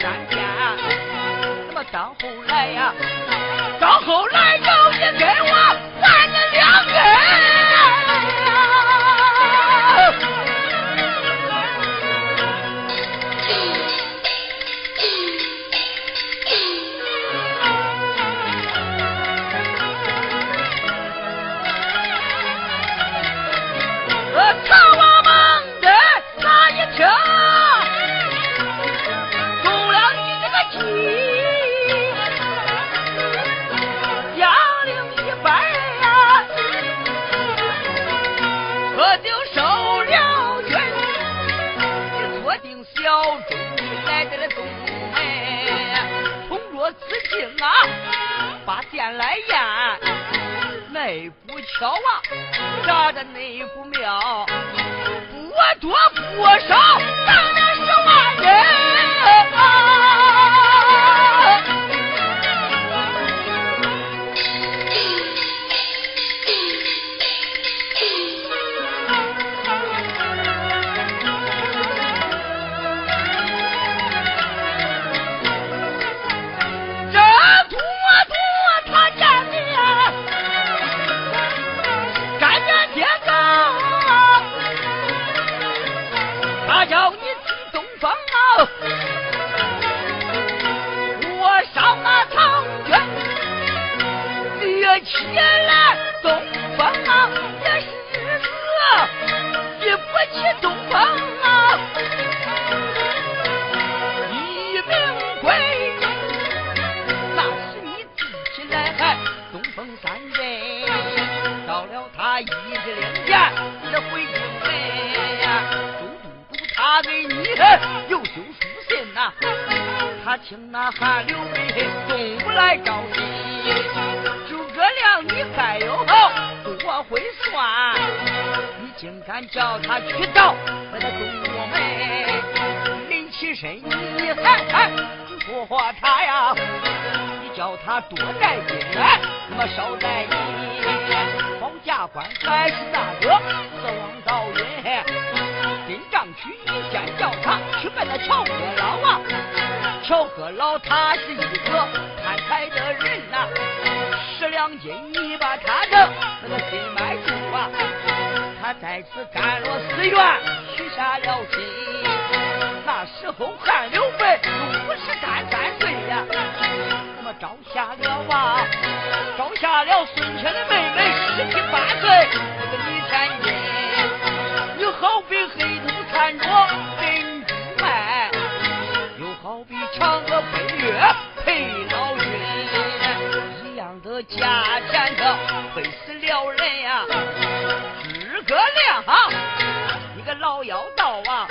咱家，那么到后来呀，到后来有一天。小啊，扎的那不妙，不多不少，葬了十万人。又修书信呐，他请那韩刘备中午来招亲。诸葛亮，你还有好多会算，你竟敢叫他去到我的东门？临起身你还还说他呀？你叫他多带金元，那么少带银。大官还是大哥，四王赵云。去一见叫他去问那乔阁老啊，乔阁老他是一个贪财的人呐，十两金你把他的那个心买住啊，他在此甘落寺院许下了心。那时候汉刘备五十三三岁呀，那么招下了啊，招下了孙权的妹这个李三金你好比黑土看着真君迈又好比嫦娥奔月配老君一样的价钱他非是了人呀诸葛亮你个老妖道啊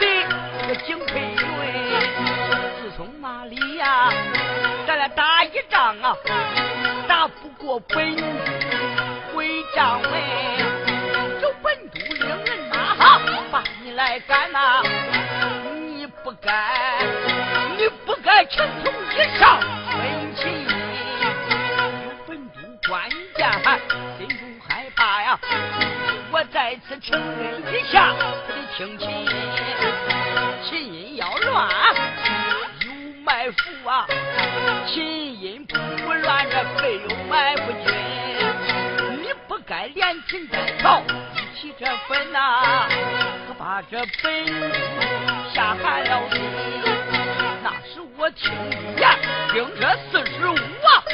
的这个景佩云。自从那里呀，咱俩打一仗啊。打不过本回帐门，有本都领人马哈把你来赶呐！你不该，你不该情从一上分情。再次承认一下他的亲情，秦音要乱有埋伏啊！琴音不乱这没有。埋伏军，你不该连琴带曹一起这分呐，可把这本下寒了心。那时我听言，听这四十五啊，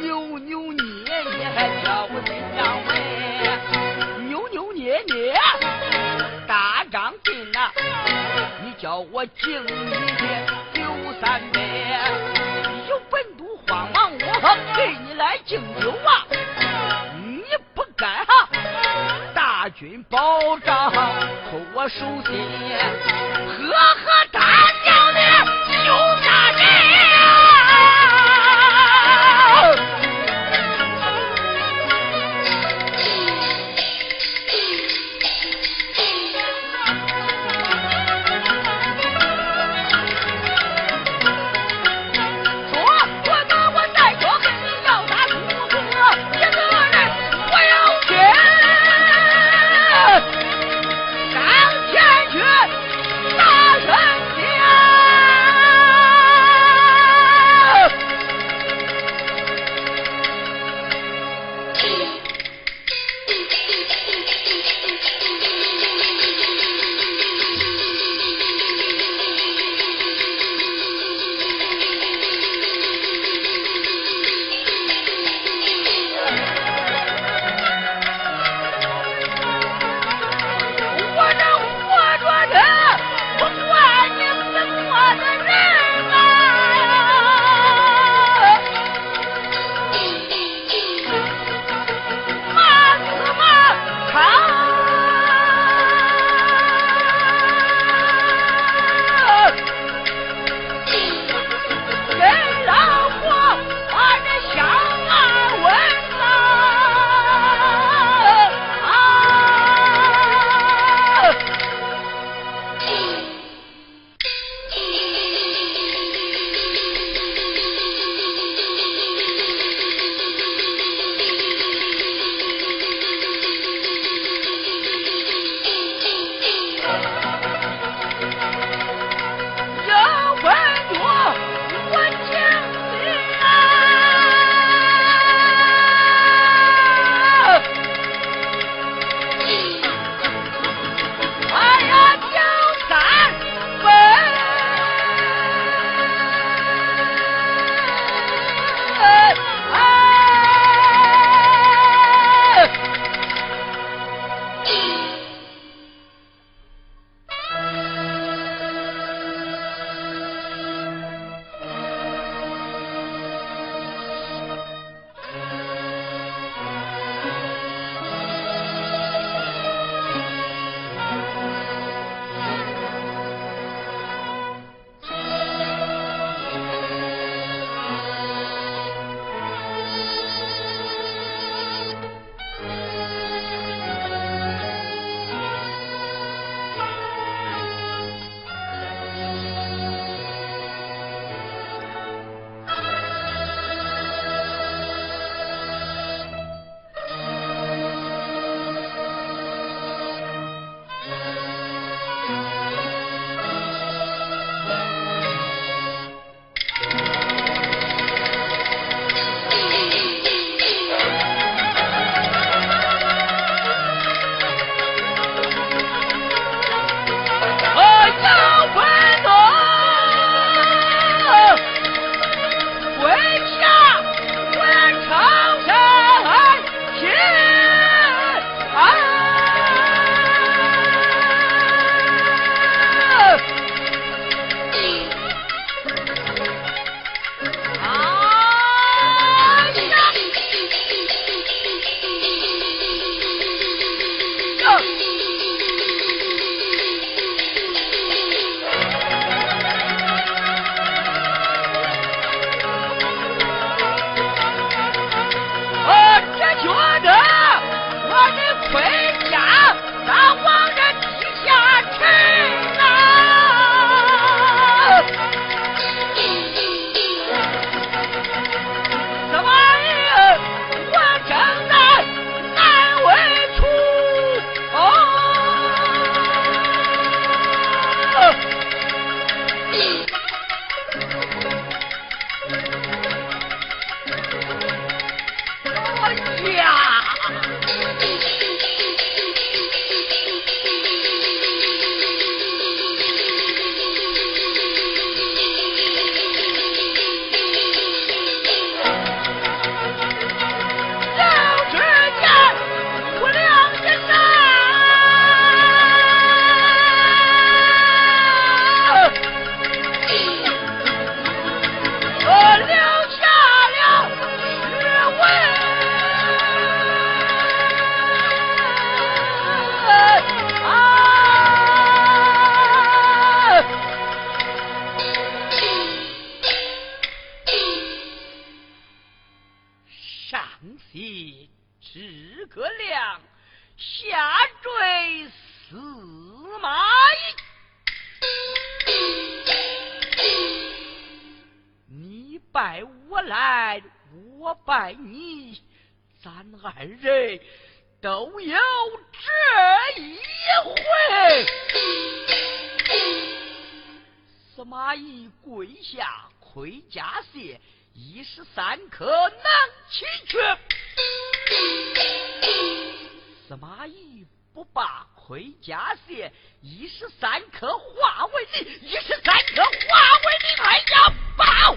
扭扭捏捏还叫我怎样问？扭扭捏捏，大张进呐，你叫我敬你酒三杯。有本都慌忙我给你来敬酒啊！你不该哈、大军保障扣我手心，喝喝哒。司马懿不把盔甲卸，一时三刻化为泥，一时三刻化为泥，哎呀，报！